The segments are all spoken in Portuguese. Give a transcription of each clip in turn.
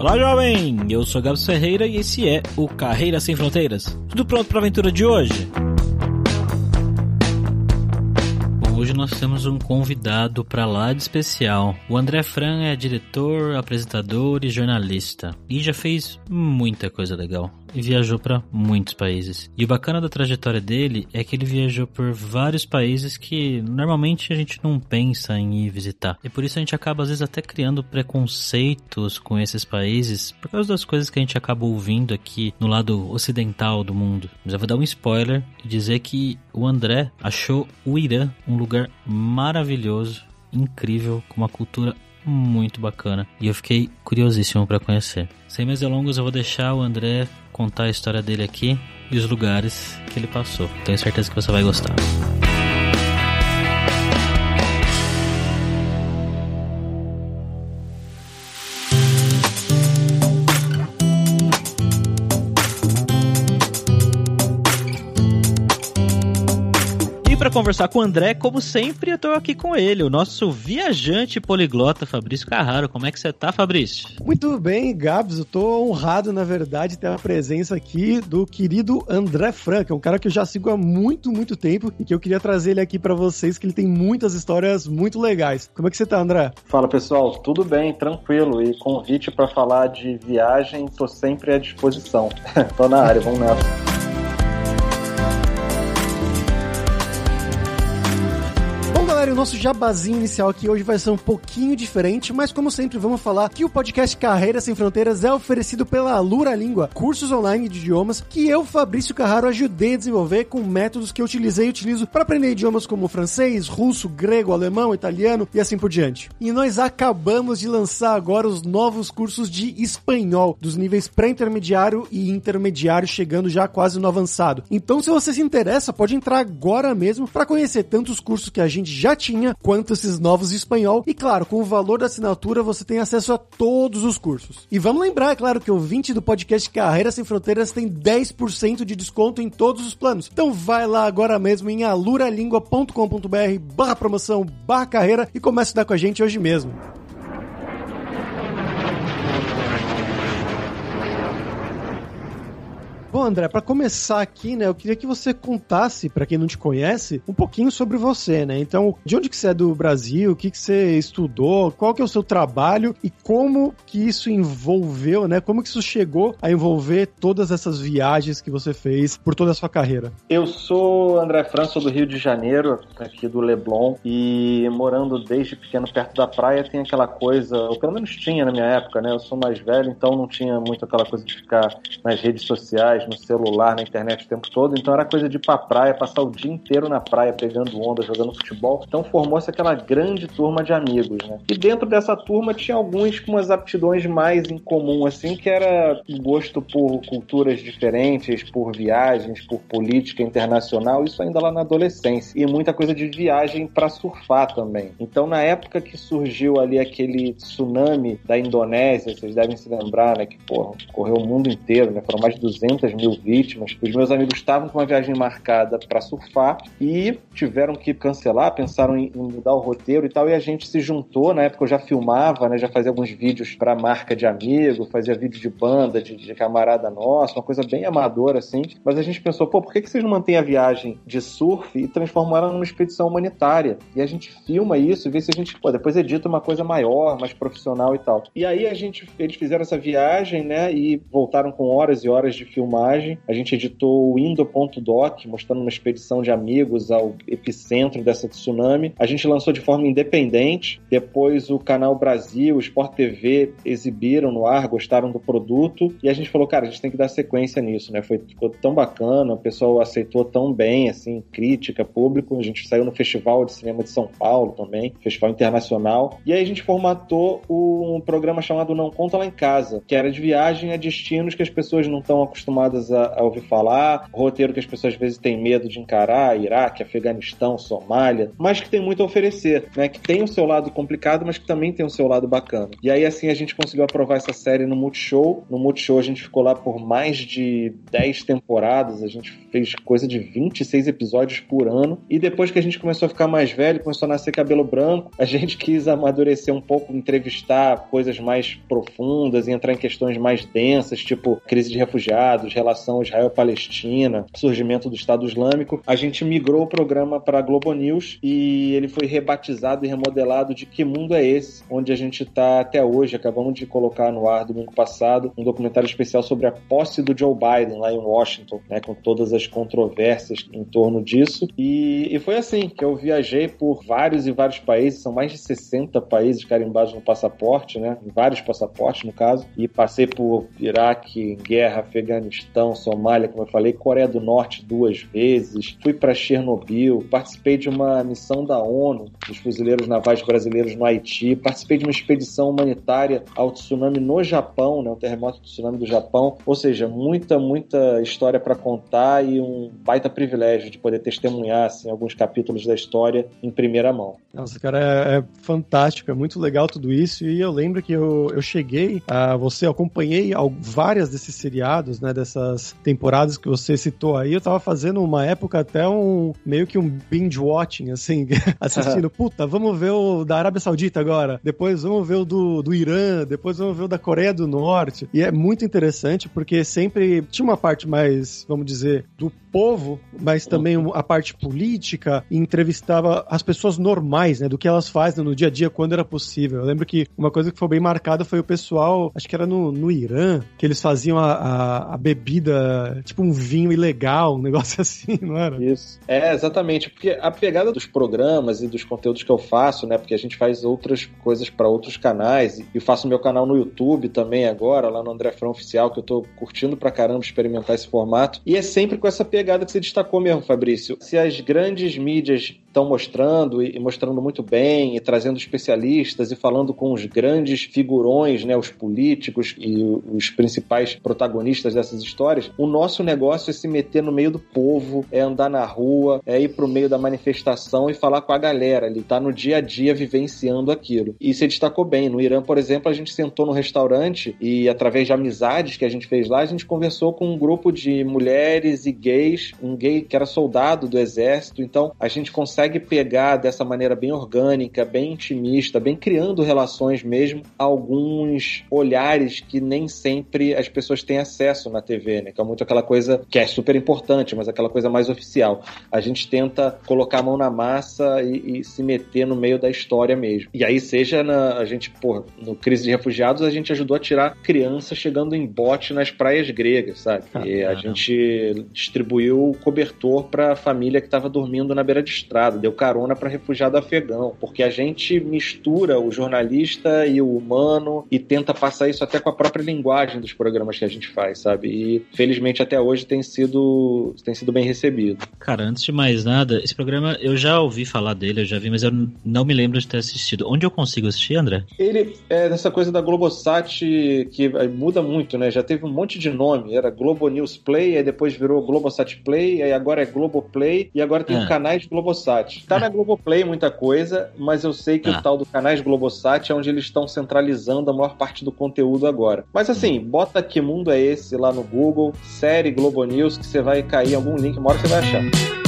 Olá, jovem! Eu sou Gabs Ferreira e esse é o Carreira Sem Fronteiras. Tudo pronto para a aventura de hoje? Hoje nós temos um convidado para lá de especial. O André Fran é diretor, apresentador e jornalista e já fez muita coisa legal e viajou para muitos países. E o bacana da trajetória dele é que ele viajou por vários países que normalmente a gente não pensa em ir visitar. E por isso a gente acaba às vezes até criando preconceitos com esses países por causa das coisas que a gente acaba ouvindo aqui no lado ocidental do mundo. Mas eu vou dar um spoiler e dizer que o André achou o Irã um lugar maravilhoso, incrível, com uma cultura muito bacana. E eu fiquei curiosíssimo para conhecer. Sem mais delongas, eu vou deixar o André contar a história dele aqui e os lugares que ele passou. Tenho certeza que você vai gostar. Para conversar com o André, como sempre, eu tô aqui com ele, o nosso viajante poliglota Fabrício Carraro. Como é que você tá, Fabrício? Muito bem, Gabs. Eu tô honrado, na verdade, ter a presença aqui do querido André Franca, um cara que eu já sigo há muito, muito tempo e que eu queria trazer ele aqui para vocês, que ele tem muitas histórias muito legais. Como é que você tá, André? Fala, pessoal. Tudo bem, tranquilo. E convite para falar de viagem, tô sempre à disposição. tô na área, vamos nessa. O nosso jabazinho inicial aqui hoje vai ser um pouquinho diferente, mas como sempre vamos falar que o podcast Carreira Sem Fronteiras é oferecido pela Alura Língua, cursos online de idiomas que eu, Fabrício Carraro, ajudei a desenvolver com métodos que eu utilizei e utilizo para aprender idiomas como francês, russo, grego, alemão, italiano e assim por diante. E nós acabamos de lançar agora os novos cursos de espanhol, dos níveis pré-intermediário e intermediário, chegando já quase no avançado. Então, se você se interessa, pode entrar agora mesmo para conhecer tanto os cursos que a gente já já tinha, quanto esses novos espanhol. E claro, com o valor da assinatura você tem acesso a todos os cursos. E vamos lembrar, é claro, que o 20 do podcast Carreira Sem Fronteiras tem 10% de desconto em todos os planos. Então vai lá agora mesmo em aluralingua.com.br barra promoção barra carreira e comece a estudar com a gente hoje mesmo. Bom, André, para começar aqui, né, eu queria que você contasse, para quem não te conhece, um pouquinho sobre você, né? Então, de onde que você é do Brasil, o que que você estudou, qual que é o seu trabalho e como que isso envolveu, né? Como que isso chegou a envolver todas essas viagens que você fez por toda a sua carreira? Eu sou André França, do Rio de Janeiro, aqui do Leblon, e morando desde pequeno perto da praia, tem aquela coisa, ou pelo menos tinha na minha época, né? Eu sou mais velho, então não tinha muito aquela coisa de ficar nas redes sociais no celular, na internet o tempo todo. Então era coisa de ir pra praia, passar o dia inteiro na praia pegando onda, jogando futebol. Então formou-se aquela grande turma de amigos, né? E dentro dessa turma tinha alguns com umas aptidões mais em comum, assim, que era gosto por culturas diferentes, por viagens, por política internacional, isso ainda lá na adolescência. E muita coisa de viagem para surfar também. Então na época que surgiu ali aquele tsunami da Indonésia, vocês devem se lembrar, né, que porra, correu o mundo inteiro, né? Foram mais de 200 mil vítimas. Os meus amigos estavam com uma viagem marcada para surfar e tiveram que cancelar, pensaram em, mudar o roteiro e tal, e a gente se juntou. Na época eu já filmava, né, já fazia alguns vídeos para marca de amigo, fazia vídeo de banda, de, de, camarada nosso, uma coisa bem amadora assim. Mas a gente pensou, pô, por que, que vocês não mantêm a viagem de surf e transformaram numa expedição humanitária? E a gente filma isso e vê se a gente, pô, depois edita uma coisa maior, mais profissional e tal. E aí a gente, eles fizeram essa viagem, né, e voltaram com horas e horas de filmar filmagem. A gente editou o Indo.doc, mostrando uma expedição de amigos ao epicentro dessa tsunami. A gente lançou de forma independente. Depois o canal Brasil, o Sport TV exibiram no ar, gostaram do produto. E a gente falou, cara, a gente tem que dar sequência nisso, né? Foi, ficou tão bacana, o pessoal aceitou tão bem, assim, crítica, público. A gente saiu no Festival de Cinema de São Paulo também, Festival Internacional. E aí a gente formatou um programa chamado Não Conta Lá em Casa, que era de viagem a destinos que as pessoas não estão acostumadas habituadas a, a, ouvir falar, roteiro que as pessoas às vezes têm medo de encarar, Iraque, Afeganistão, Somália, mas que tem muito a oferecer, né? Que tem o seu lado complicado, mas que também tem o seu lado bacana. E aí, assim, a gente conseguiu aprovar essa série no Multishow. No Multishow a gente ficou lá por mais de 10 temporadas, a gente fez coisa de 26 episódios por ano. E depois que a gente começou a ficar mais velho, começou a nascer cabelo branco, a gente quis amadurecer um pouco, entrevistar coisas mais profundas e entrar em questões mais densas, tipo crise de refugiados, relação Israel-Palestina, surgimento do Estado Islâmico. A gente migrou o programa para a Globo News e ele foi rebatizado e remodelado de Que Mundo é Esse? Onde a gente está até hoje. Acabamos de colocar no ar domingo passado um documentário especial sobre a posse do Joe Biden lá em Washington, né, com todas as controvérsias em torno disso. E, e foi assim que eu viajei por vários e vários países, são mais de 60 países carimbados no passaporte, né, em vários passaportes no caso, e passei por Iraque, guerra, Afeganistão, Somália, como eu falei, Coreia do Norte duas vezes, fui para Chernobyl, participei de uma missão da ONU, dos fuzileiros navais brasileiros no Haiti, participei de uma expedição humanitária ao tsunami no Japão, né, o terremoto do tsunami do Japão, ou seja, muita, muita história para contar e um baita privilégio de poder testemunhar assim, alguns capítulos da história em primeira mão. Nossa, cara, é, é fantástico, é muito legal tudo isso. E eu lembro que eu, eu cheguei a você, eu acompanhei várias desses seriados, né, dessas temporadas que você citou aí, eu tava fazendo uma época até um, meio que um binge watching, assim, assistindo, puta, vamos ver o da Arábia Saudita agora, depois vamos ver o do, do Irã, depois vamos ver o da Coreia do Norte, e é muito interessante porque sempre tinha uma parte mais, vamos dizer, do povo, mas também a parte política, entrevistava as pessoas normais, né, do que elas fazem no dia a dia quando era possível. Eu lembro que uma coisa que foi bem marcada foi o pessoal, acho que era no, no Irã, que eles faziam a, a, a bebida, tipo um vinho ilegal, um negócio assim, não era? Isso. É, exatamente, porque a pegada dos programas e dos conteúdos que eu faço, né, porque a gente faz outras coisas para outros canais, e faço meu canal no YouTube também agora, lá no André Frão Oficial, que eu tô curtindo pra caramba experimentar esse formato, e é sempre com essa pegada pegada que você destacou mesmo, Fabrício. Se as grandes mídias estão mostrando e mostrando muito bem e trazendo especialistas e falando com os grandes figurões, né, os políticos e os principais protagonistas dessas histórias, o nosso negócio é se meter no meio do povo, é andar na rua, é ir pro meio da manifestação e falar com a galera ali, tá no dia a dia vivenciando aquilo. E você destacou bem, no Irã, por exemplo, a gente sentou no restaurante e através de amizades que a gente fez lá, a gente conversou com um grupo de mulheres e gays, um gay que era soldado do exército, então a gente consegue consegue pegar dessa maneira bem orgânica, bem intimista, bem criando relações mesmo, alguns olhares que nem sempre as pessoas têm acesso na TV, né? Que é muito aquela coisa que é super importante, mas aquela coisa mais oficial. A gente tenta colocar a mão na massa e, e se meter no meio da história mesmo. E aí, seja na. A gente, pô, no Crise de Refugiados, a gente ajudou a tirar crianças chegando em bote nas praias gregas, sabe? Ah, e a gente distribuiu cobertor para a família que estava dormindo na beira de estrada deu carona para refugiado afegão, porque a gente mistura o jornalista e o humano e tenta passar isso até com a própria linguagem dos programas que a gente faz, sabe? E felizmente até hoje tem sido tem sido bem recebido. Cara, antes de mais nada, esse programa eu já ouvi falar dele, eu já vi, mas eu não me lembro de ter assistido. Onde eu consigo assistir, André? Ele é dessa coisa da Globosat que muda muito, né? Já teve um monte de nome, era Globo News Play, aí depois virou Globosat Play, aí agora é Globo Play e agora tem ah. canais Globosat. Globosat. Tá na Globoplay muita coisa, mas eu sei que ah. o tal do canais Globosat é onde eles estão centralizando a maior parte do conteúdo agora. Mas assim, hum. bota que mundo é esse lá no Google, série Globo News, que você vai cair em algum link, uma hora você vai achar.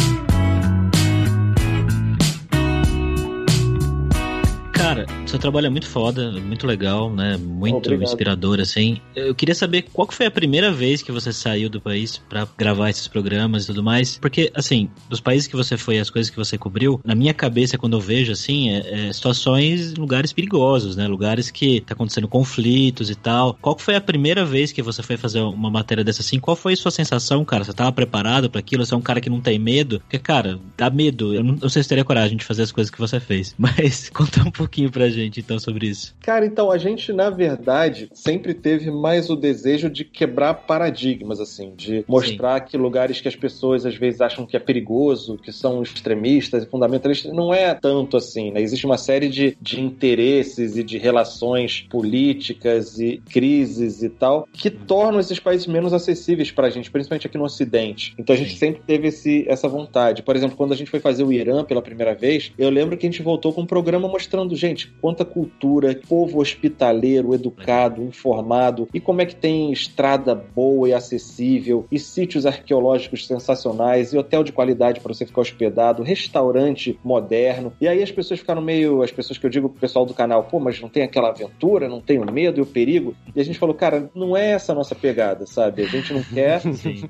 Cara, seu trabalho é muito foda, muito legal, né? Muito Obrigado. inspirador, assim. Eu queria saber qual foi a primeira vez que você saiu do país para gravar esses programas e tudo mais. Porque, assim, dos países que você foi, as coisas que você cobriu, na minha cabeça, quando eu vejo, assim, é, é situações, lugares perigosos, né? Lugares que tá acontecendo conflitos e tal. Qual foi a primeira vez que você foi fazer uma matéria dessa assim? Qual foi a sua sensação, cara? Você tava preparado para aquilo? Você é um cara que não tem medo? Porque, cara, dá medo. Eu não, não sei se teria coragem de fazer as coisas que você fez. Mas conta um pouco pouquinho pra gente, então, sobre isso. Cara, então, a gente, na verdade, sempre teve mais o desejo de quebrar paradigmas, assim, de mostrar Sim. que lugares que as pessoas às vezes acham que é perigoso, que são extremistas e fundamentalistas, não é tanto assim, né? Existe uma série de, de interesses e de relações políticas e crises e tal que tornam esses países menos acessíveis pra gente, principalmente aqui no Ocidente. Então a gente Sim. sempre teve esse, essa vontade. Por exemplo, quando a gente foi fazer o Irã pela primeira vez, eu lembro que a gente voltou com um programa mostrando, gente, quanta cultura, povo hospitaleiro, educado, informado, e como é que tem estrada boa e acessível, e sítios arqueológicos sensacionais, e hotel de qualidade para você ficar hospedado, restaurante moderno. E aí as pessoas ficaram meio, as pessoas que eu digo pro pessoal do canal, pô, mas não tem aquela aventura, não tem o medo e o perigo. E a gente falou, cara, não é essa a nossa pegada, sabe? A gente não quer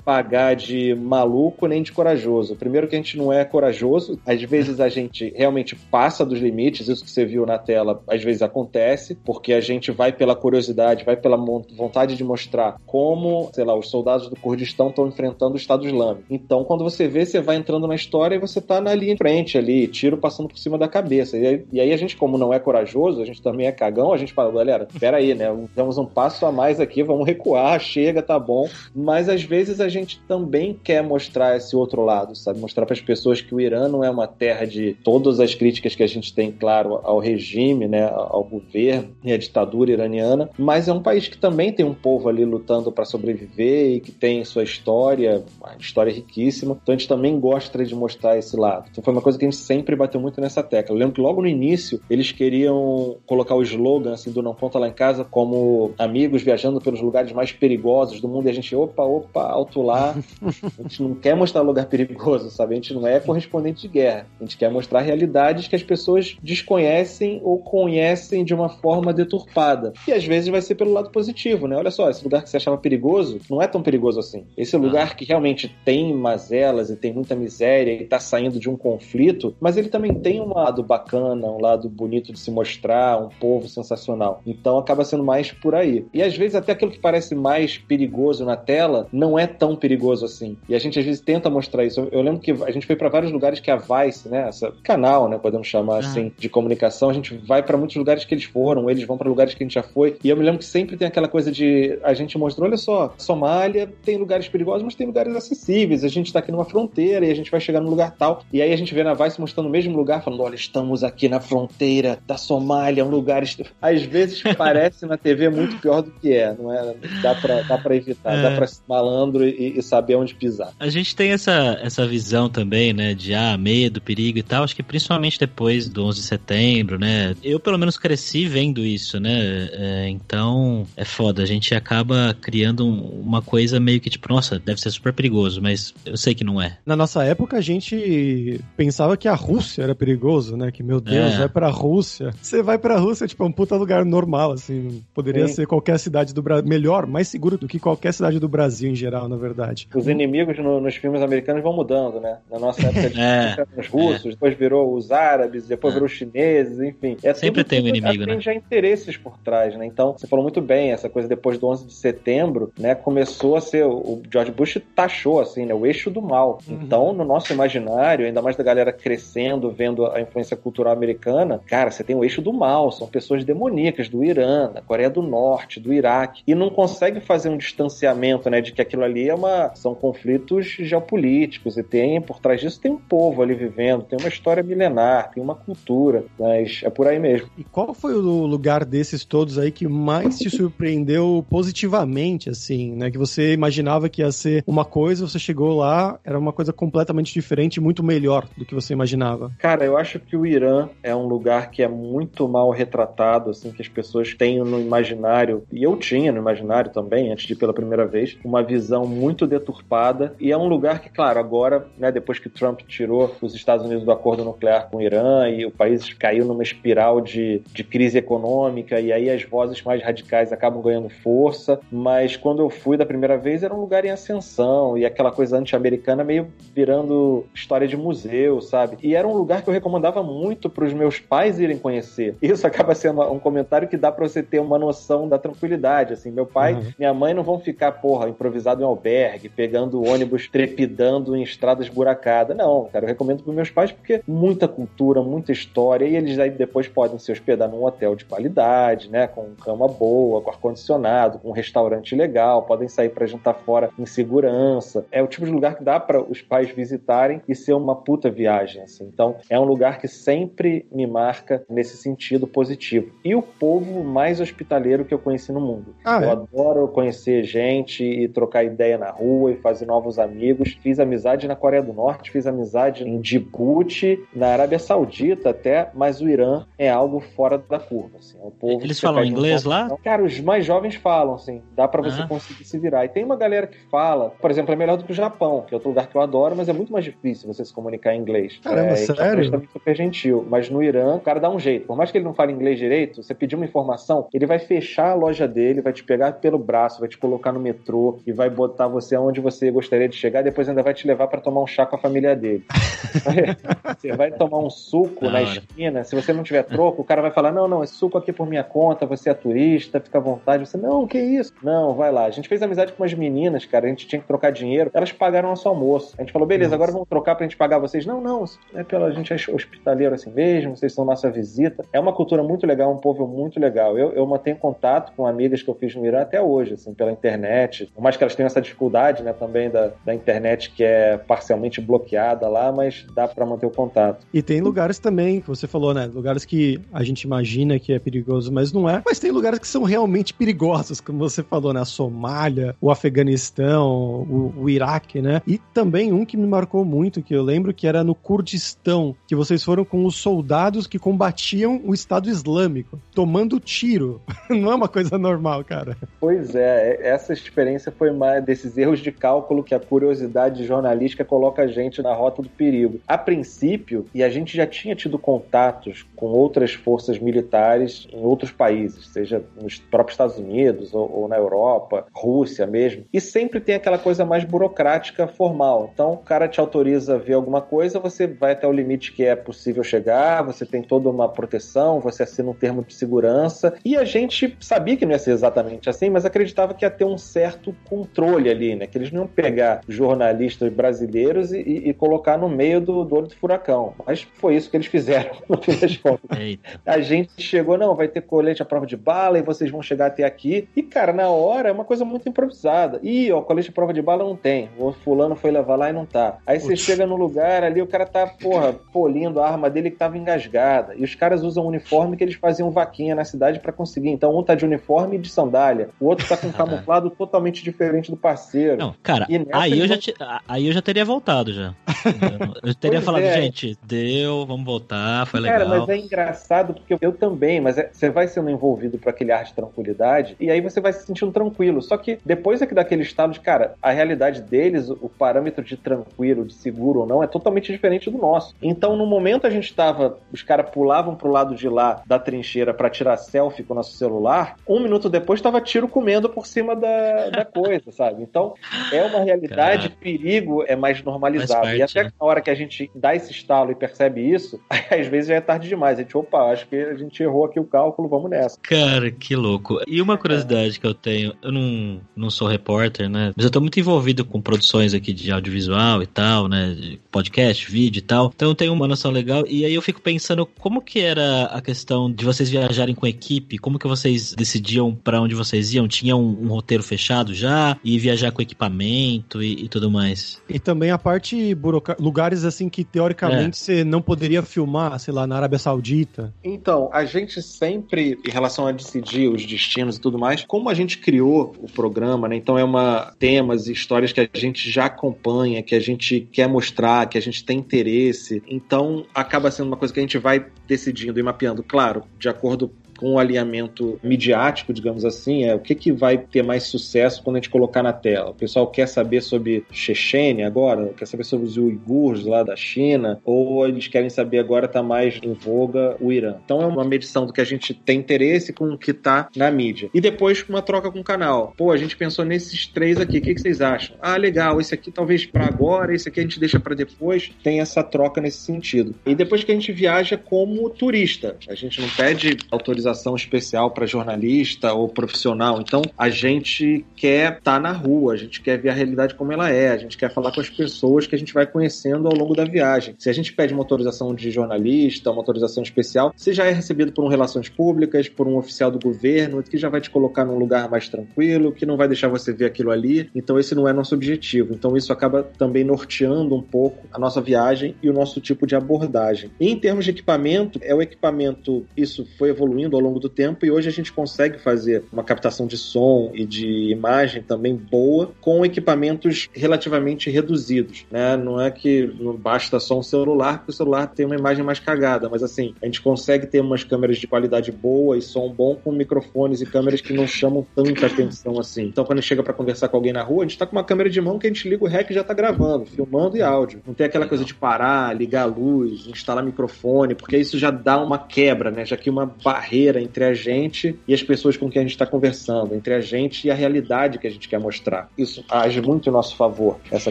pagar de maluco nem de corajoso. Primeiro que a gente não é corajoso, às vezes a gente realmente passa dos limites, isso que você viu na tela, às vezes acontece, porque a gente vai pela curiosidade, vai pela vontade de mostrar como, sei lá, os soldados do Kurdistão estão enfrentando o Estado Islâmico. Então, quando você vê, você vai entrando na história e você tá na linha de frente ali, tiro passando por cima da cabeça. E aí, e aí a gente, como não é corajoso, a gente também é cagão, a gente fala, galera, peraí, né? Temos um passo a mais aqui, vamos recuar, chega, tá bom. Mas às vezes a gente também quer mostrar esse outro lado, sabe? Mostrar para as pessoas que o Irã não é uma terra de todas as críticas que a gente tem, claro, ao regime, né, ao governo e à ditadura iraniana, mas é um país que também tem um povo ali lutando para sobreviver e que tem sua história, uma história riquíssima. Então a gente também gosta de mostrar esse lado. Então foi uma coisa que a gente sempre bateu muito nessa tecla. Eu lembro que logo no início eles queriam colocar o slogan assim do Não Conta Lá em Casa como amigos viajando pelos lugares mais perigosos do mundo e a gente, opa, opa, alto lá. A gente não quer mostrar lugar perigoso, sabe? A gente não é correspondente de guerra. A gente quer mostrar realidades que as pessoas desconhecem ou conhecem de uma forma deturpada. E às vezes vai ser pelo lado positivo, né? Olha só, esse lugar que você achava perigoso não é tão perigoso assim. Esse lugar ah. que realmente tem mazelas e tem muita miséria e tá saindo de um conflito, mas ele também tem um lado bacana, um lado bonito de se mostrar, um povo sensacional. Então acaba sendo mais por aí. E às vezes até aquilo que parece mais perigoso na tela não é tão perigoso assim. E a gente às vezes tenta mostrar isso. Eu, lembro que a gente foi para vários lugares que a Vice, né, essa canal, né, podemos chamar ah. assim, de comunicação, a gente vai para muitos lugares que eles foram, eles vão para lugares que a gente já foi. E eu me lembro que sempre tem aquela coisa de a gente mostrou, olha só, Somália tem lugares perigosos, mas tem lugares acessíveis. A gente tá aqui numa fronteira e a gente vai chegar num lugar tal. E aí a gente vê na Vice mostrando o mesmo lugar, falando, olha, estamos aqui na fronteira da Somália, um lugar... Às vezes parece na TV muito pior do que é, não é? Dá pra, dá pra evitar, é. dá pra ser malandro e, e, saber onde pisar. A gente tem essa, essa visão também, né, de ah, medo, perigo e tal, acho que principalmente depois do 11 de setembro, né? Eu pelo menos cresci vendo isso, né? É, então é foda, a gente acaba criando uma coisa meio que tipo, nossa, deve ser super perigoso, mas eu sei que não é. Na nossa época a gente pensava que a Rússia era perigoso, né? Que meu Deus, é. vai pra Rússia. Você vai pra Rússia, tipo, é um puta lugar normal, assim. Poderia Sim. ser qualquer cidade do Brasil, melhor, mais seguro do que qualquer cidade do Brasil em geral, na verdade. Os inimigos no, nos filmes americanos vão mudando, né? Na nossa época, é. os russos, é. depois virou os árabes, depois é. virou os chineses, enfim. É Sempre tem um inimigo, né? Já interesses por trás, né? Então, você falou muito bem, essa coisa depois do 11 de setembro, né? Começou a ser, o George Bush taxou, assim, né? O eixo do mal. Uhum. Então, no nosso imaginário, ainda mais da galera crescendo, vendo a influência cultural americana, cara, você tem o eixo do mal, são pessoas demoníacas do Irã, da Coreia do Norte, do Iraque, e não consegue fazer um distanciamento, né? De que aquilo ali é uma, são conflitos geopolíticos e tem, por trás disso, tem um povo ali vivendo, tem uma história milenar, tem uma cultura, mas é por aí mesmo. E qual foi o lugar desses todos aí que mais te surpreendeu positivamente, assim, né? Que você imaginava que ia ser uma coisa, você chegou lá, era uma coisa completamente diferente, muito melhor do que você imaginava? Cara, eu acho que o Irã é um lugar que é muito mal retratado, assim, que as pessoas têm no imaginário, e eu tinha no imaginário também, antes de ir pela primeira vez, uma visão muito deturpada, e é um lugar que, claro, agora, né, depois que Trump tirou os Estados Unidos do acordo nuclear com o Irã e o país caiu numa espiral de, de crise econômica, e aí as vozes mais radicais acabam ganhando força, mas quando eu fui da primeira vez era um lugar em ascensão, e aquela coisa anti-americana meio virando história de museu, sabe? E era um lugar que eu recomendava muito para os meus pais irem conhecer. Isso acaba sendo um comentário que dá para você ter uma noção da tranquilidade, assim, meu pai, uhum. minha mãe não vão ficar, porra, improvisado em albergue, pegando ônibus trepidando em estradas buracadas. Não, cara, eu recomendo para meus pais porque muita cultura, muita história, e eles aí depois podem se hospedar num hotel de qualidade, né? Com cama boa, com ar-condicionado, com um restaurante legal, podem sair para jantar fora em segurança. É o tipo de lugar que dá para os pais visitarem e ser uma puta viagem, assim. Então, é um lugar que sempre me marca nesse sentido positivo. E o povo mais hospitaleiro que eu conheci no mundo. Ah, eu é? adoro conhecer gente e trocar ideia na rua e fazer novos amigos. Fiz amizade na Coreia do Norte, fiz amizade em Djibouti, na Arábia Saudita até, mas o Irã é algo fora da curva. Assim. É um povo Eles falam inglês lá? Cara, os mais jovens falam, assim. Dá para você ah. conseguir se virar. E tem uma galera que fala, por exemplo, é melhor do que o Japão, que é outro lugar que eu adoro, mas é muito mais difícil você se comunicar em inglês. Caramba, é, sério? Também super gentil. Mas no Irã, o cara dá um jeito. Por mais que ele não fale inglês direito, você pedir uma informação, ele vai fechar a loja dele, vai te pegar pelo braço, vai te colocar no metrô e vai botar você onde você gostaria de chegar, depois ainda vai te levar para tomar um chá com a família dele. você vai tomar um suco na esquina, se você não tiver troco, o cara vai falar: não, não, esse suco aqui é por minha conta, você é turista, fica à vontade. Você, não, que isso? Não, vai lá. A gente fez amizade com umas meninas, cara, a gente tinha que trocar dinheiro, elas pagaram nosso almoço. A gente falou: beleza, Nossa. agora vamos trocar pra gente pagar vocês. Não, não, é pela gente é hospitaleiro assim mesmo, vocês são nossa visita. É uma cultura muito legal, um povo muito legal. Eu, eu mantenho contato com amigas que eu fiz no Irã até hoje, assim, pela internet. Por mais que elas tenham essa dificuldade, né, também da, da internet que é parcialmente bloqueada lá, mas dá para manter o contato. E tem lugares também que você falou, né? Lugares que a gente imagina que é perigoso, mas não é. Mas tem lugares que são realmente perigosos, como você falou, né? A Somália, o Afeganistão, o, o Iraque, né? E também um que me marcou muito, que eu lembro que era no Kurdistão, que vocês foram com os soldados que combatiam o Estado Islâmico, tomando tiro. não é uma coisa normal, cara. Pois é, essa experiência foi mais desses erros de cálculo que a curiosidade jornalística coloca a gente na rota do perigo. A princípio, e a gente já tinha tido contatos com outras forças militares em outros países, seja nos próprios Estados Unidos ou, ou na Europa, Rússia mesmo, e sempre tem aquela coisa mais burocrática formal. Então, o cara te autoriza a ver alguma coisa, você vai até o limite que é possível chegar, você tem toda uma proteção, você assina um termo de segurança, e a gente sabia que não ia ser exatamente assim, mas acreditava que ia ter um certo controle ali, né? Que eles não iam pegar jornalistas brasileiros e, e, e colocar no meio do, do olho do furacão. Mas foi isso que eles fizeram, no fim das contas. A gente chegou, não, vai ter colete à prova de bala e vocês vão chegar até aqui. E, cara, na hora é uma coisa muito improvisada. Ih, ó, colete à prova de bala não tem. O fulano foi levar lá e não tá. Aí você chega no lugar ali, o cara tá, porra, polindo a arma dele que tava engasgada. E os caras usam uniforme que eles faziam vaquinha na cidade para conseguir. Então, um tá de uniforme e de sandália. O outro tá com um camuflado totalmente diferente do parceiro. Não, cara, aí eu, já te, aí eu já teria voltado já. Eu teria pois falado, é. gente, deu, vamos voltar, foi cara, legal. Mas é engraçado porque eu também, mas é, você vai sendo envolvido por aquele ar de tranquilidade e aí você vai se sentindo tranquilo. Só que depois é que daquele estado de, cara, a realidade deles, o parâmetro de tranquilo, de seguro ou não, é totalmente diferente do nosso. Então, no momento a gente tava, os caras pulavam pro lado de lá da trincheira para tirar selfie com o nosso celular, um minuto depois tava tiro comendo por cima da, da coisa, sabe? Então, é uma realidade, Caraca. perigo é mais normalizado. Parte, e até né? na hora que a gente dá esse estalo e percebe isso, às vezes já é tarde demais. A gente, opa, acho que a gente errou aqui o cálculo, vamos nessa. Cara, que louco. E uma curiosidade é. que eu tenho, eu não, não sou repórter, né? Mas eu tô muito envolvido com produções aqui de audiovisual e tal, né? De podcast, vídeo e tal. Então eu tenho uma noção legal. E aí eu fico pensando como que era a questão de vocês viajarem com equipe, como que vocês decidiam para onde vocês iam? Tinha um, um, roteiro fechado já? E viajar com equipamento e, e tudo mais? E também a parte burocrática, lugares assim que teoricamente é. você não poderia filmar, sei lá, na Arábia Saudita. Então, a gente sempre, em relação a decidir os destinos e tudo mais, como a gente criou o programa, né? Então é uma temas e histórias que a gente já acompanha, que a gente quer mostrar, que a gente tem interesse. Então acaba sendo uma coisa que a gente vai decidindo e mapeando, claro, de acordo com o alinhamento midiático, digamos assim, é o que, que vai ter mais sucesso quando a gente colocar na tela. O pessoal quer saber sobre Chechênia agora, quer saber sobre os uigures lá da China, ou eles querem saber agora está mais em voga o Irã. Então é uma medição do que a gente tem interesse com o que está na mídia. E depois uma troca com o canal. Pô, a gente pensou nesses três aqui, o que, que vocês acham? Ah, legal, esse aqui talvez para agora, esse aqui a gente deixa para depois. Tem essa troca nesse sentido. E depois que a gente viaja como turista, a gente não pede autorização motorização especial para jornalista ou profissional. Então, a gente quer estar tá na rua, a gente quer ver a realidade como ela é, a gente quer falar com as pessoas que a gente vai conhecendo ao longo da viagem. Se a gente pede motorização de jornalista, motorização especial, você já é recebido por um relações públicas, por um oficial do governo, que já vai te colocar num lugar mais tranquilo, que não vai deixar você ver aquilo ali. Então, esse não é nosso objetivo. Então, isso acaba também norteando um pouco a nossa viagem e o nosso tipo de abordagem. E em termos de equipamento, é o equipamento, isso foi evoluindo ao longo do tempo e hoje a gente consegue fazer uma captação de som e de imagem também boa com equipamentos relativamente reduzidos, né? Não é que não basta só um celular, porque o celular tem uma imagem mais cagada, mas assim, a gente consegue ter umas câmeras de qualidade boa e som bom com microfones e câmeras que não chamam tanta atenção assim. Então, quando chega para conversar com alguém na rua, a gente tá com uma câmera de mão que a gente liga o REC e já tá gravando, filmando e áudio. Não tem aquela coisa de parar, ligar a luz, instalar microfone, porque isso já dá uma quebra, né? Já que uma barreira entre a gente e as pessoas com quem a gente está conversando, entre a gente e a realidade que a gente quer mostrar. Isso age muito em nosso favor, essa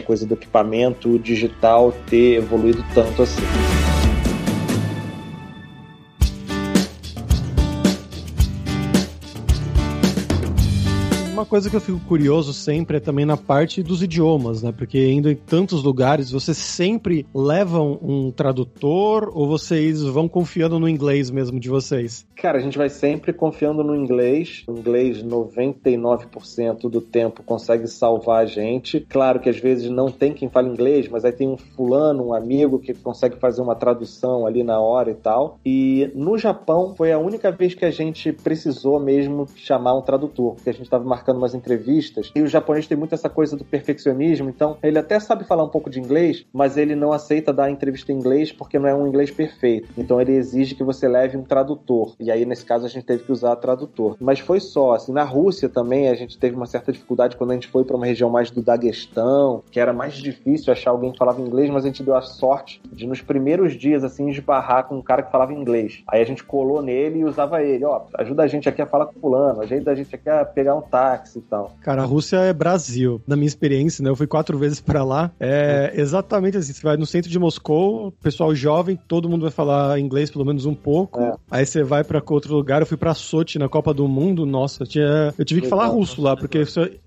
coisa do equipamento digital ter evoluído tanto assim. uma coisa que eu fico curioso sempre é também na parte dos idiomas, né? Porque indo em tantos lugares, vocês sempre levam um tradutor ou vocês vão confiando no inglês mesmo de vocês? Cara, a gente vai sempre confiando no inglês. O inglês, 99% do tempo, consegue salvar a gente. Claro que às vezes não tem quem fale inglês, mas aí tem um fulano, um amigo que consegue fazer uma tradução ali na hora e tal. E no Japão foi a única vez que a gente precisou mesmo chamar um tradutor, porque a gente estava marcando umas entrevistas, e o japonês tem muito essa coisa do perfeccionismo, então ele até sabe falar um pouco de inglês, mas ele não aceita dar entrevista em inglês porque não é um inglês perfeito. Então ele exige que você leve um tradutor. E aí, nesse caso, a gente teve que usar tradutor. Mas foi só, assim, na Rússia também a gente teve uma certa dificuldade quando a gente foi para uma região mais do Daguestão, que era mais difícil achar alguém que falava inglês, mas a gente deu a sorte de nos primeiros dias, assim, esbarrar com um cara que falava inglês. Aí a gente colou nele e usava ele, ó, ajuda a gente aqui a falar com fulano, ajuda a gente aqui a pegar um táxi, e tal. Cara, a Rússia é Brasil. Na minha experiência, né? Eu fui quatro vezes para lá. É exatamente assim. Você vai no centro de Moscou, pessoal jovem, todo mundo vai falar inglês pelo menos um pouco. É. Aí você vai para outro lugar. Eu fui para Sochi na Copa do Mundo. Nossa, tinha... eu tive que falar russo lá, porque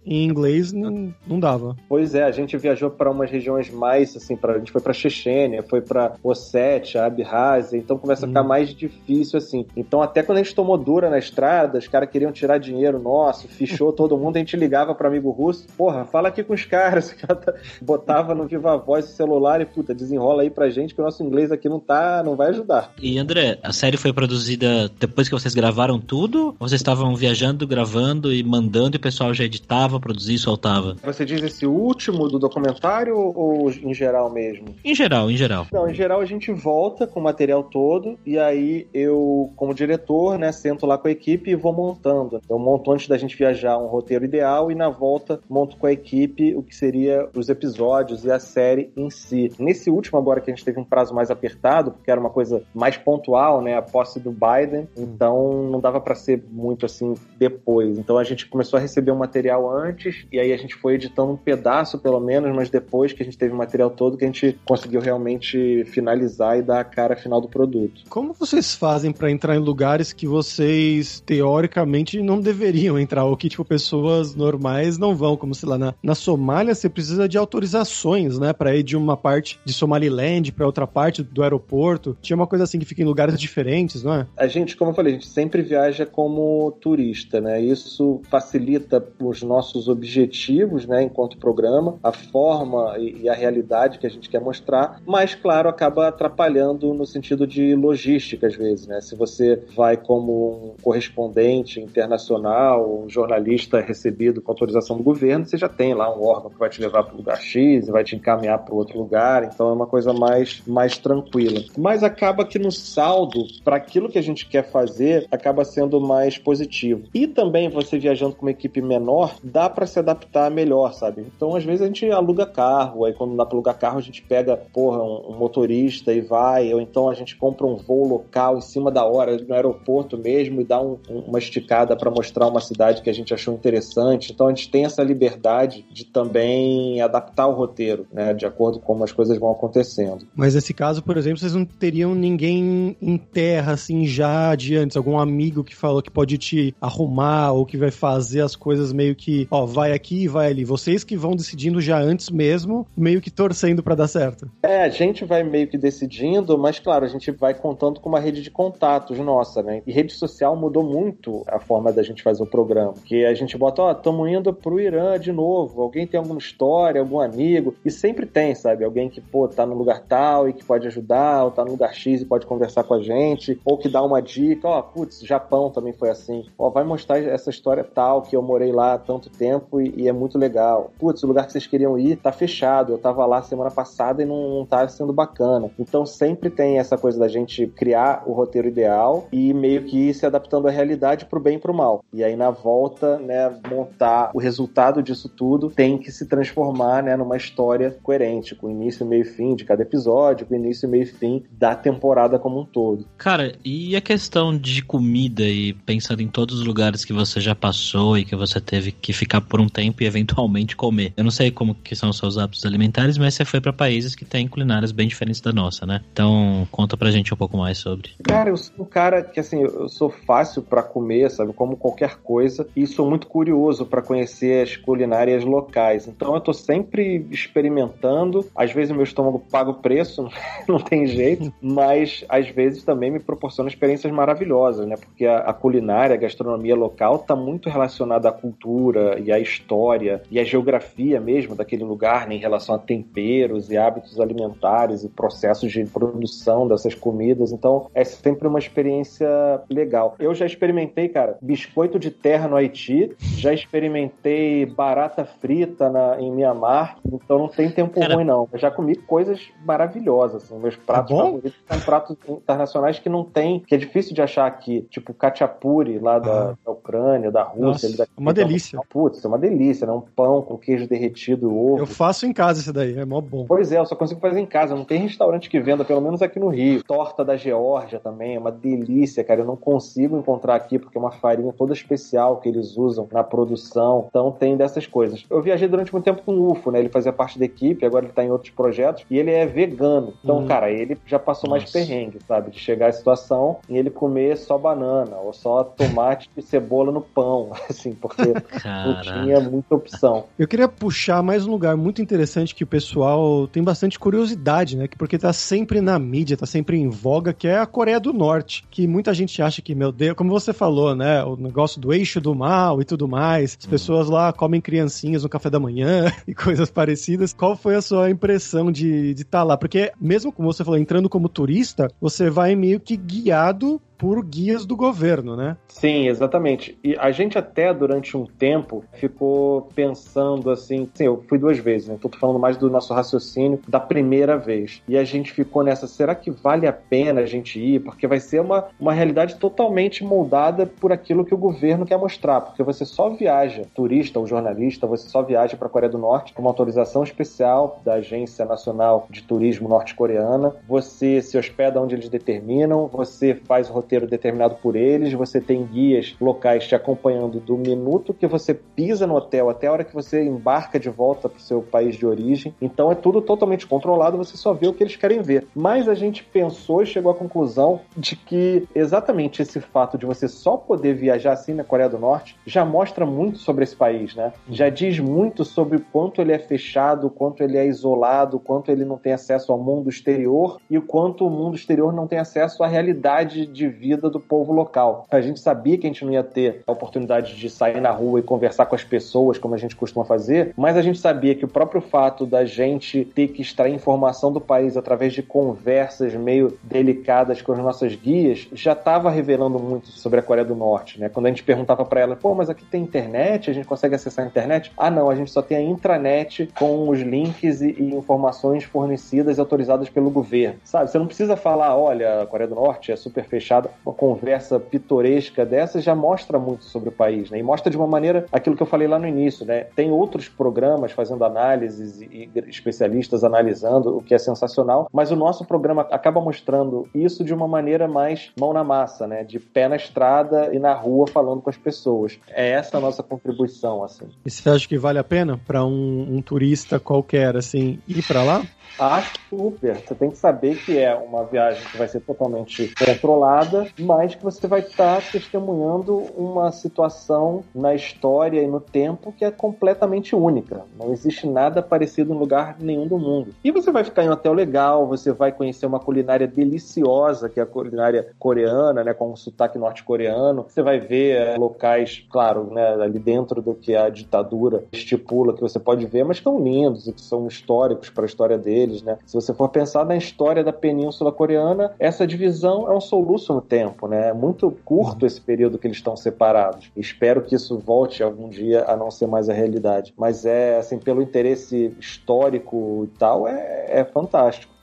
em inglês não, não dava. Pois é, a gente viajou para umas regiões mais, assim, pra... a gente foi para Chechênia, foi para Ossétia, Abkhazia, então começa a ficar hum. mais difícil, assim. Então, até quando a gente tomou dura na estrada, os caras queriam tirar dinheiro nosso, fichou todo todo mundo, a gente ligava para amigo russo, porra, fala aqui com os caras, botava no Viva Voz o celular e, puta, desenrola aí pra gente que o nosso inglês aqui não tá, não vai ajudar. E André, a série foi produzida depois que vocês gravaram tudo? Ou vocês estavam viajando, gravando e mandando e o pessoal já editava, produzia e soltava? Você diz esse último do documentário ou em geral mesmo? Em geral, em geral. Não, em geral a gente volta com o material todo e aí eu, como diretor, né, sento lá com a equipe e vou montando. Eu monto antes da gente viajar um roteiro ideal e na volta monto com a equipe o que seria os episódios e a série em si. Nesse último agora que a gente teve um prazo mais apertado, porque era uma coisa mais pontual, né, a posse do Biden, então não dava para ser muito assim depois. Então a gente começou a receber o um material antes e aí a gente foi editando um pedaço pelo menos, mas depois que a gente teve o material todo que a gente conseguiu realmente finalizar e dar a cara final do produto. Como vocês fazem para entrar em lugares que vocês teoricamente não deveriam entrar ou que tipo pessoas normais não vão, como sei lá, na, na Somália você precisa de autorizações, né, para ir de uma parte de Somaliland para outra parte do aeroporto. Tinha uma coisa assim que fica em lugares diferentes, não é? A gente, como eu falei, a gente sempre viaja como turista, né? Isso facilita os nossos objetivos, né, enquanto programa, a forma e a realidade que a gente quer mostrar, mas claro, acaba atrapalhando no sentido de logística às vezes, né? Se você vai como um correspondente internacional, um jornalista recebido com autorização do governo, você já tem lá um órgão que vai te levar para o lugar X vai te encaminhar para outro lugar, então é uma coisa mais, mais tranquila. Mas acaba que no saldo, para aquilo que a gente quer fazer, acaba sendo mais positivo. E também você viajando com uma equipe menor, dá para se adaptar melhor, sabe? Então às vezes a gente aluga carro, aí quando dá para alugar carro, a gente pega, porra, um, motorista e vai, ou então a gente compra um voo local em cima da hora, no aeroporto mesmo, e dá um, uma esticada para mostrar uma cidade que a gente achou interessantes. Então a gente tem essa liberdade de também adaptar o roteiro, né, de acordo com como as coisas vão acontecendo. Mas nesse caso, por exemplo, vocês não teriam ninguém em terra, assim, já de antes, algum amigo que falou que pode te arrumar ou que vai fazer as coisas meio que, ó, vai aqui e vai ali. Vocês que vão decidindo já antes mesmo, meio que torcendo para dar certo. É, a gente vai meio que decidindo, mas claro, a gente vai contando com uma rede de contatos nossa, né? E rede social mudou muito a forma da gente fazer o programa. Que a gente bota, ó, estamos indo pro Irã de novo. Alguém tem alguma história, algum amigo? E sempre tem, sabe? Alguém que, pô, tá no lugar tal e que pode ajudar, ou tá no lugar X e pode conversar com a gente, ou que dá uma dica, ó, putz, Japão também foi assim. Ó, vai mostrar essa história tal, que eu morei lá tanto tempo e, e é muito legal. Putz, o lugar que vocês queriam ir tá fechado. Eu tava lá semana passada e não, não tá sendo bacana. Então sempre tem essa coisa da gente criar o roteiro ideal e meio que ir se adaptando à realidade pro bem e pro mal. E aí na volta, né, montar o resultado disso tudo tem que se transformar, né, numa história coerente, com início, meio e fim de cada episódio, com início, meio e fim da temporada como um todo. Cara, e a questão de comida e pensando em todos os lugares que você já passou e que você teve que ficar por um tempo e eventualmente comer. Eu não sei como que são os seus hábitos alimentares, mas você foi para países que têm culinárias bem diferentes da nossa, né? Então, conta pra gente um pouco mais sobre. Cara, eu sou um cara que assim, eu sou fácil para comer, sabe, como qualquer coisa, e sou muito curioso para conhecer as culinárias locais. Então, eu tô sempre experimentando, às vezes o meu estômago paga o preço, não tem jeito, mas às vezes também me proporciona experiências maravilhosas, né? Porque a, a culinária, a gastronomia local está muito relacionada à cultura e à história e à geografia mesmo daquele lugar, né? em relação a temperos e hábitos alimentares e processos de produção dessas comidas. Então é sempre uma experiência legal. Eu já experimentei, cara, biscoito de terra no Haiti, já experimentei barata frita na, em Mianmar, então não tem tempo cara, ruim não. Eu já comi coisas maravilhosas. Assim. Meus pratos tá favoritos são pratos internacionais que não tem, que é difícil de achar aqui. Tipo cachapuri lá da, ah. da Ucrânia, da Rússia. Nossa, uma delícia. Putz, é uma delícia, né? Um pão com queijo derretido, ovo. Eu faço em casa isso daí, é mó bom. Pois é, eu só consigo fazer em casa. Não tem restaurante que venda, pelo menos aqui no Rio. Torta da Geórgia também, é uma delícia, cara. Eu não consigo encontrar aqui porque é uma farinha toda especial que eles usam na produção. Então tem dessas coisas. Eu viajei durante muito tempo com o UFO, né? Ele fazia parte da equipe, agora ele tá em outros projetos. E ele é vegano. Então, hum. cara, ele já passou Nossa. mais perrengue, sabe? De chegar à situação e ele comer só banana ou só tomate e cebola no pão, assim, porque não tinha muita opção. Eu queria puxar mais um lugar muito interessante que o pessoal tem bastante curiosidade, né? Porque tá sempre na mídia, tá sempre em voga, que é a Coreia do Norte. Que muita gente acha que, meu Deus, como você falou, né? O negócio do eixo do mal e tudo mais. As hum. pessoas lá comem criancinhas no café da manhã e coisas parecidas. Qual foi a sua impressão de estar tá lá? Porque mesmo como você falou, entrando como turista, você vai meio que guiado por guias do governo, né? Sim, exatamente. E a gente até durante um tempo ficou pensando assim, sim, eu fui duas vezes, né? Tô falando mais do nosso raciocínio da primeira vez. E a gente ficou nessa, será que vale a pena a gente ir? Porque vai ser uma, uma realidade totalmente moldada por aquilo que o governo quer mostrar, porque você só viaja, turista ou jornalista, você só viaja para a Coreia do Norte com uma autorização especial da Agência Nacional de Turismo Norte-Coreana, você se hospeda onde eles determinam, você faz o roteiro determinado por eles, você tem guias locais te acompanhando do minuto que você pisa no hotel até a hora que você embarca de volta para o seu país de origem. Então é tudo totalmente controlado, você só vê o que eles querem ver. Mas a gente pensou e chegou à conclusão de que exatamente esse fato de você só poder viajar assim na Coreia do Norte já mostra muito sobre esse país, né? Já diz muito sobre o quanto ele é fechado, o quanto ele é isolado, o quanto ele não tem acesso ao mundo exterior e o quanto o mundo exterior não tem acesso à realidade de vida do povo local. A gente sabia que a gente não ia ter a oportunidade de sair na rua e conversar com as pessoas, como a gente costuma fazer, mas a gente sabia que o próprio fato da gente ter que extrair informação do país através de conversas meio delicadas com as nossas guias já estava revelando muito sobre a Coreia do Norte, né? Quando a gente perguntava para ela, pô, mas aqui tem internet, a gente consegue acessar a internet? Ah, não, a gente só tem a intranet com os links e, e informações fornecidas e autorizadas pelo governo, sabe? Você não precisa falar, olha, a Coreia do Norte é super fechada uma, uma conversa pitoresca dessa já mostra muito sobre o país, né? E mostra de uma maneira aquilo que eu falei lá no início, né? Tem outros programas fazendo análises e, e especialistas analisando, o que é sensacional, mas o nosso programa acaba mostrando isso de uma maneira mais mão na massa, né? De pé na estrada e na rua falando com as pessoas. É essa a nossa contribuição, assim. E você acha que vale a pena para um, um turista qualquer, assim, ir para lá? Acho super. Você tem que saber que é uma viagem que vai ser totalmente controlada, mas que você vai estar testemunhando uma situação na história e no tempo que é completamente única. Não existe nada parecido em lugar nenhum do mundo. E você vai ficar em um hotel legal, você vai conhecer uma culinária deliciosa, que é a culinária coreana, né, com um sotaque norte-coreano. Você vai ver é, locais, claro, né, ali dentro do que a ditadura estipula que você pode ver, mas que são lindos e que são históricos para a história deles, né? Se você for pensar na história da Península Coreana, essa divisão é um soluço no tempo, né? É muito curto esse período que eles estão separados. Espero que isso volte algum dia a não ser mais a realidade. Mas é, assim, pelo interesse histórico e tal, é, é fantástico.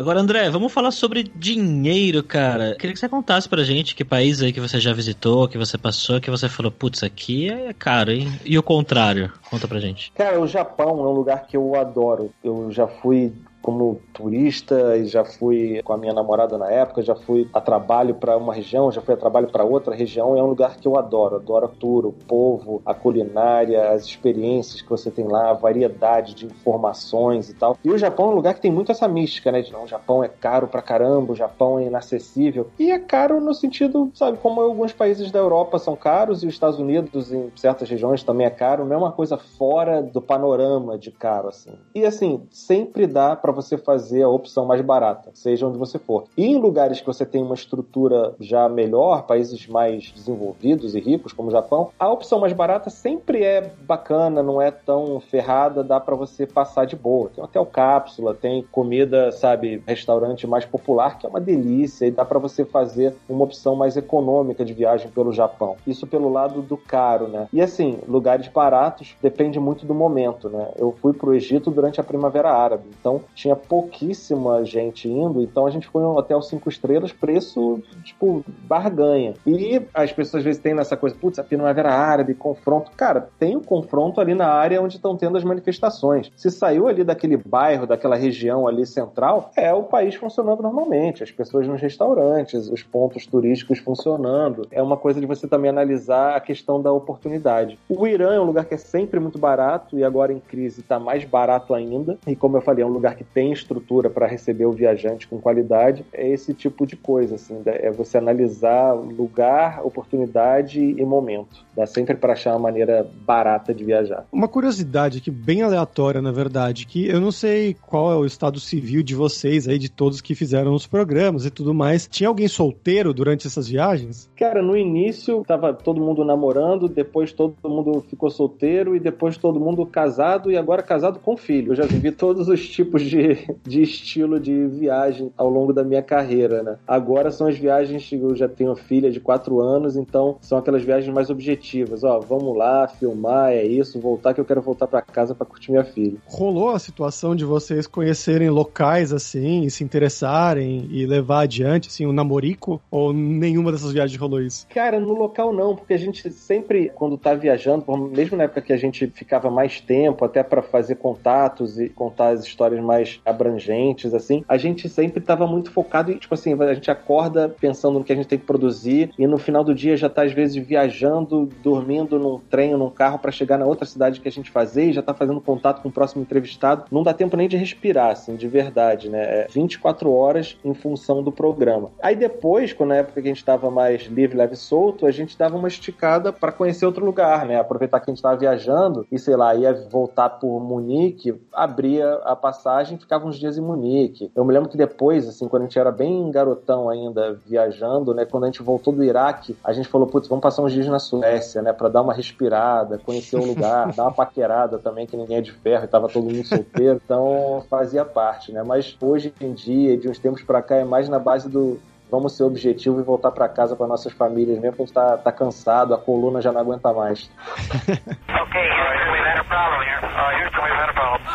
Agora, André, vamos falar sobre dinheiro, cara. Queria que você contasse pra gente que país aí que você já visitou, que você passou, que você falou, putz, aqui é caro, hein? E o contrário? Conta pra gente. Cara, o Japão é um lugar que eu adoro. Eu já fui como turista e já fui com a minha namorada na época, já fui a trabalho para uma região, já fui a trabalho para outra região. É um lugar que eu adoro, adoro a tour, o povo, a culinária, as experiências que você tem lá, a variedade de informações e tal. E o Japão é um lugar que tem muito essa mística, né? De não, o Japão é caro pra caramba, o Japão é inacessível. E é caro no sentido, sabe, como alguns países da Europa são caros e os Estados Unidos em certas regiões também é caro, não é uma coisa fora do panorama de caro assim. E assim, sempre dá para você fazer a opção mais barata, seja onde você for. E em lugares que você tem uma estrutura já melhor, países mais desenvolvidos e ricos, como o Japão, a opção mais barata sempre é bacana, não é tão ferrada, dá para você passar de boa. Tem hotel cápsula, tem comida, sabe, restaurante mais popular, que é uma delícia, e dá para você fazer uma opção mais econômica de viagem pelo Japão. Isso pelo lado do caro, né? E assim, lugares baratos depende muito do momento, né? Eu fui pro Egito durante a Primavera Árabe, então tinha pouquíssima gente indo, então a gente foi em um hotel cinco estrelas, preço, tipo, barganha. E as pessoas às vezes têm nessa coisa, putz, a primavera árabe, confronto. Cara, tem o um confronto ali na área onde estão tendo as manifestações. Se saiu ali daquele bairro, daquela região ali central, é o país funcionando normalmente, as pessoas nos restaurantes, os pontos turísticos funcionando. É uma coisa de você também analisar a questão da oportunidade. O Irã é um lugar que é sempre muito barato e agora em crise está mais barato ainda. E como eu falei, é um lugar que tem estrutura para receber o viajante com qualidade, é esse tipo de coisa, assim, é você analisar lugar, oportunidade e momento. Dá sempre para achar uma maneira barata de viajar. Uma curiosidade aqui, bem aleatória, na verdade, que eu não sei qual é o estado civil de vocês aí, de todos que fizeram os programas e tudo mais. Tinha alguém solteiro durante essas viagens? Cara, no início tava todo mundo namorando, depois todo mundo ficou solteiro e depois todo mundo casado e agora casado com filho. Eu já vivi todos os tipos de, de estilo de viagem ao longo da minha carreira, né? Agora são as viagens que eu já tenho filha de 4 anos, então são aquelas viagens mais objetivas. Ó, vamos lá, filmar, é isso, voltar que eu quero voltar para casa para curtir minha filha. Rolou a situação de vocês conhecerem locais assim, e se interessarem e levar adiante, assim, o um namorico? Ou nenhuma dessas viagens rolou isso? Cara, no local não, porque a gente sempre, quando tá viajando, mesmo na época que a gente ficava mais tempo, até para fazer contatos e contar as histórias mais abrangentes, assim, a gente sempre estava muito focado e, tipo assim, a gente acorda pensando no que a gente tem que produzir e no final do dia já tá, às vezes, viajando, dormindo num trem, num carro para chegar na outra cidade que a gente fazer e já tá fazendo contato com o próximo entrevistado. Não dá tempo nem de respirar, assim, de verdade, né? É 24 horas em função do programa. Aí depois, quando na época que a gente tava mais livre, leve e solto, a gente dava uma esticada para conhecer outro lugar, né? Aproveitar que a gente tava viajando e, sei lá, ia voltar por Munique, abria a passagem, ficava uns dias em Munique. Eu me lembro que depois, assim, quando a gente era bem garotão ainda, viajando, né, quando a gente voltou do Iraque, a gente falou, putz, vamos passar uns dias na Suécia, né, para dar uma respirada, conhecer o lugar, dar uma paquerada também, que ninguém é de ferro e tava todo mundo solteiro, então fazia parte, né, mas hoje em dia, de uns tempos para cá, é mais na base do, vamos ser objetivo e voltar para casa para nossas famílias, mesmo que a tá, tá cansado, a coluna já não aguenta mais.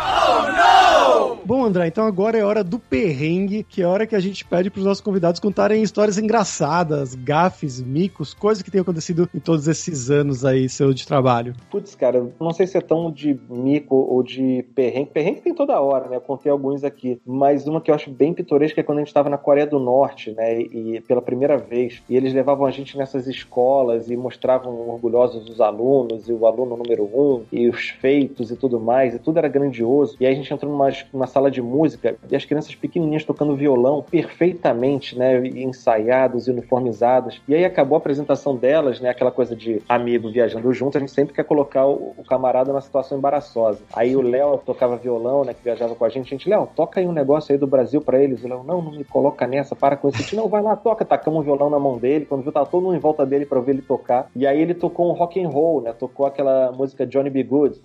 ok, Bom, André, então agora é hora do perrengue, que é a hora que a gente pede para os nossos convidados contarem histórias engraçadas, gafes, micos, coisas que tenham acontecido em todos esses anos aí seu de trabalho. Putz, cara, não sei se é tão de mico ou de perrengue. Perrengue tem toda hora, né? Eu contei alguns aqui. Mas uma que eu acho bem pitoresca é quando a gente estava na Coreia do Norte, né? E pela primeira vez. E eles levavam a gente nessas escolas e mostravam orgulhosos os alunos e o aluno número um e os feitos e tudo mais. E tudo era grandioso. E aí a gente entrou numa, numa sala de música e as crianças pequenininhas tocando violão perfeitamente, né? Ensaiados e uniformizados. E aí acabou a apresentação delas, né? Aquela coisa de amigo viajando junto. A gente sempre quer colocar o, o camarada numa situação embaraçosa. Aí o Léo tocava violão, né? Que viajava com a gente. A gente, Léo, toca aí um negócio aí do Brasil para eles. O Léo, não, não me coloca nessa, para com isso. Não, vai lá, toca. Tacamos um violão na mão dele. Quando viu, tava todo mundo em volta dele para ver ele tocar. E aí ele tocou um rock and roll, né? Tocou aquela música Johnny B. Good.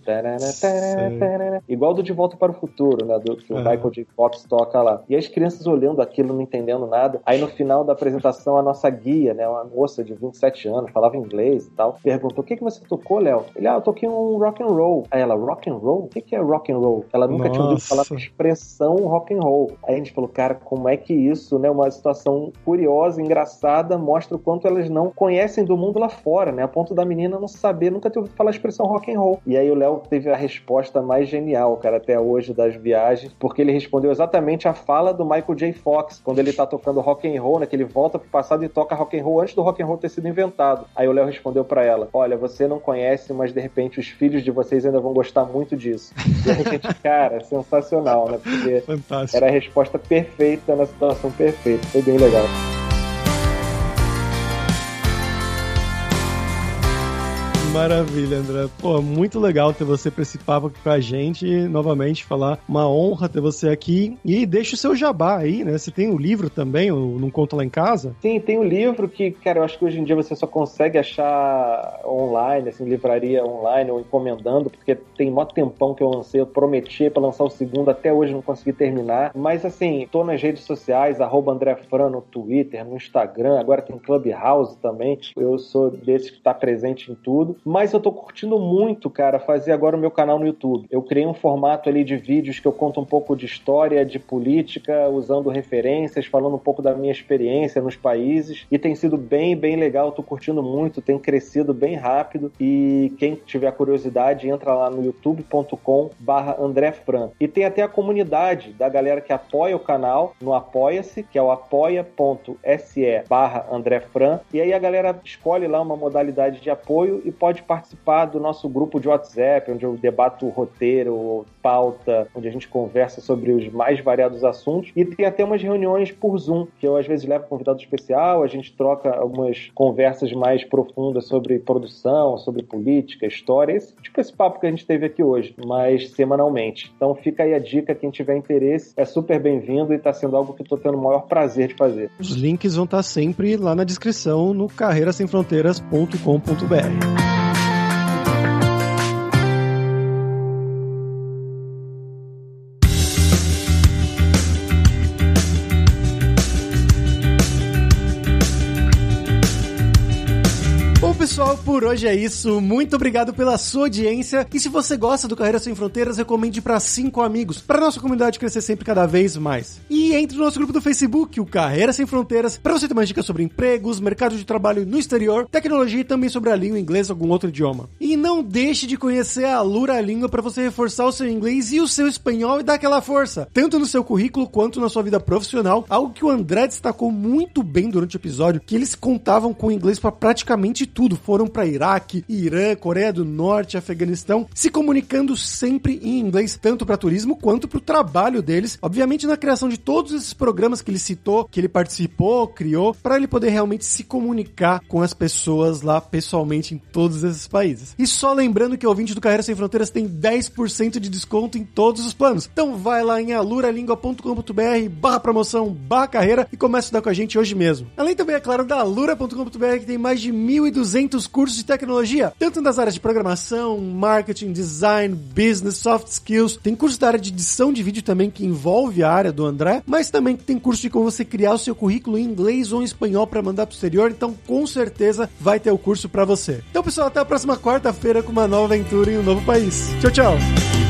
Igual do De Volta para o Futuro, né? Do que o Michael J. Fox toca lá. E as crianças olhando aquilo, não entendendo nada. Aí no final da apresentação, a nossa guia, né? Uma moça de 27 anos, falava inglês e tal, perguntou: o que, que você tocou, Léo? Ele, ah, eu toquei um rock and roll. Aí ela, rock and roll? O que, que é rock and roll? Ela nunca Nossa. tinha ouvido falar a expressão rock and roll. Aí a gente falou, cara, como é que isso, né? Uma situação curiosa, engraçada, mostra o quanto elas não conhecem do mundo lá fora, né? A ponto da menina não saber, nunca ter ouvido falar a expressão rock and roll. E aí o Léo teve a resposta mais genial, cara, até hoje das viagens, porque ele respondeu exatamente a fala do Michael J. Fox, quando ele tá tocando rock and roll, né? Que ele volta pro passado e toca rock and roll antes do rock and roll ter sido inventado. Aí o Léo respondeu para ela: Olha, você não conhece, mas de repente os filhos de vocês ainda vão gostar muito disso. E a gente, cara, sensacional, né? Porque Fantástico. era a resposta perfeita na situação perfeita. Foi bem legal. Maravilha, André. Pô, muito legal ter você papo aqui com a gente. Novamente, falar uma honra ter você aqui. E deixa o seu jabá aí, né? Você tem o um livro também, o Não Conta Lá em Casa? Sim, tem o um livro que, cara, eu acho que hoje em dia você só consegue achar online, assim, livraria online ou encomendando, porque tem mó tempão que eu lancei, eu prometi para lançar o segundo, até hoje não consegui terminar. Mas, assim, tô nas redes sociais, arroba André Fran no Twitter, no Instagram, agora tem Clubhouse também. Eu sou desse que tá presente em tudo. Mas eu tô curtindo muito, cara, fazer agora o meu canal no YouTube. Eu criei um formato ali de vídeos que eu conto um pouco de história, de política, usando referências, falando um pouco da minha experiência nos países. E tem sido bem, bem legal. Tô curtindo muito, tem crescido bem rápido. E quem tiver curiosidade, entra lá no youtube.com barra André Fran. E tem até a comunidade da galera que apoia o canal no Apoia-se, que é o apoia.se barra André Fran. E aí a galera escolhe lá uma modalidade de apoio e pode pode participar do nosso grupo de WhatsApp, onde eu debato roteiro, pauta, onde a gente conversa sobre os mais variados assuntos. E tem até umas reuniões por Zoom, que eu às vezes levo convidado especial, a gente troca algumas conversas mais profundas sobre produção, sobre política, história, tipo esse papo que a gente teve aqui hoje, mas semanalmente. Então fica aí a dica, quem tiver interesse é super bem-vindo e está sendo algo que eu estou tendo o maior prazer de fazer. Os links vão estar sempre lá na descrição no carreirasemfronteiras.com.br. por hoje é isso. Muito obrigado pela sua audiência. E se você gosta do Carreira Sem Fronteiras, recomende para cinco amigos, para nossa comunidade crescer sempre cada vez mais. E entre no nosso grupo do Facebook, o Carreira Sem Fronteiras, para você ter mais dicas sobre empregos, mercado de trabalho no exterior, tecnologia e também sobre a língua inglesa ou algum outro idioma. E não deixe de conhecer a Lura Língua para você reforçar o seu inglês e o seu espanhol e dar aquela força, tanto no seu currículo quanto na sua vida profissional, algo que o André destacou muito bem durante o episódio, que eles contavam com inglês para praticamente tudo foram para Iraque, Irã, Coreia do Norte, Afeganistão, se comunicando sempre em inglês, tanto para turismo quanto para o trabalho deles. Obviamente, na criação de todos esses programas que ele citou, que ele participou, criou, para ele poder realmente se comunicar com as pessoas lá pessoalmente em todos esses países. E só lembrando que o ouvinte do Carreira Sem Fronteiras tem 10% de desconto em todos os planos. Então vai lá em aluralingua.com.br barra promoção, barra carreira e começa a estudar com a gente hoje mesmo. Além também, é claro, da alura.com.br que tem mais de 1.200 muitos cursos de tecnologia, tanto nas áreas de programação, marketing, design, business, soft skills. Tem curso da área de edição de vídeo também que envolve a área do André, mas também tem curso de como você criar o seu currículo em inglês ou em espanhol para mandar pro exterior. Então, com certeza vai ter o curso para você. Então, pessoal, até a próxima quarta-feira com uma nova aventura em um novo país. Tchau, tchau.